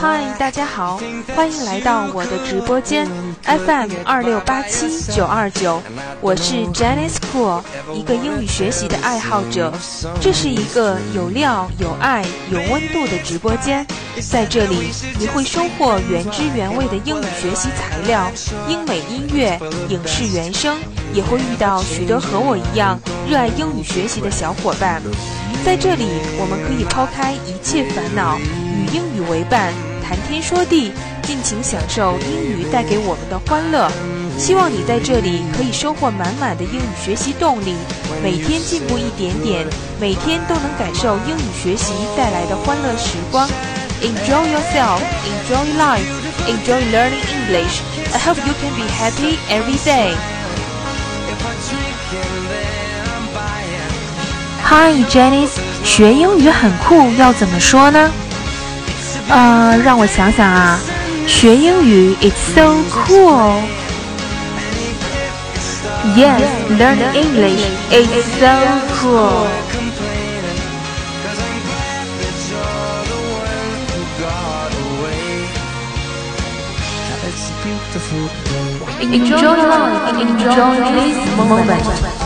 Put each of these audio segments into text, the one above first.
嗨，大家好，欢迎来到我的直播间 FM 二六八七九二九，我是 Janice Cool，一个英语学习的爱好者。这是一个有料、有爱、有温度的直播间，在这里你会收获原汁原味的英语学习材料、英美音乐、影视原声，也会遇到许多和我一样热爱英语学习的小伙伴。在这里，我们可以抛开一切烦恼，与英语为伴，谈天说地，尽情享受英语带给我们的欢乐。希望你在这里可以收获满满的英语学习动力，每天进步一点点，每天都能感受英语学习带来的欢乐时光。Enjoy yourself, enjoy life, enjoy learning English. I hope you can be happy every day. Hi, Janice，学英语很酷，要怎么说呢？呃，让我想想啊，学英语 it's so cool。Yes, learn English is so cool. Enjoy life, enjoy this moment.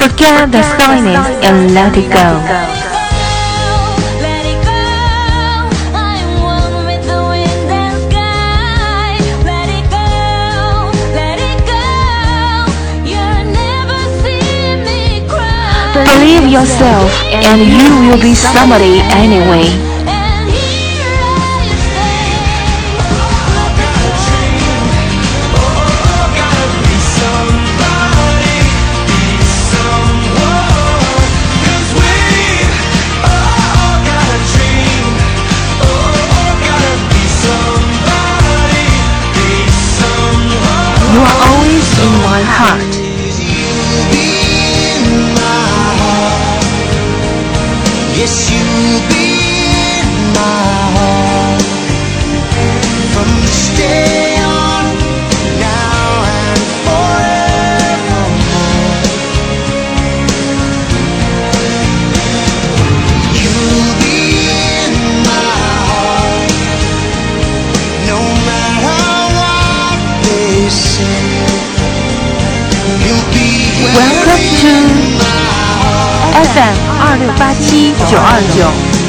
Forget the silliness and let it go. Believe yourself and you will be somebody anyway. FM 二六八七九二九。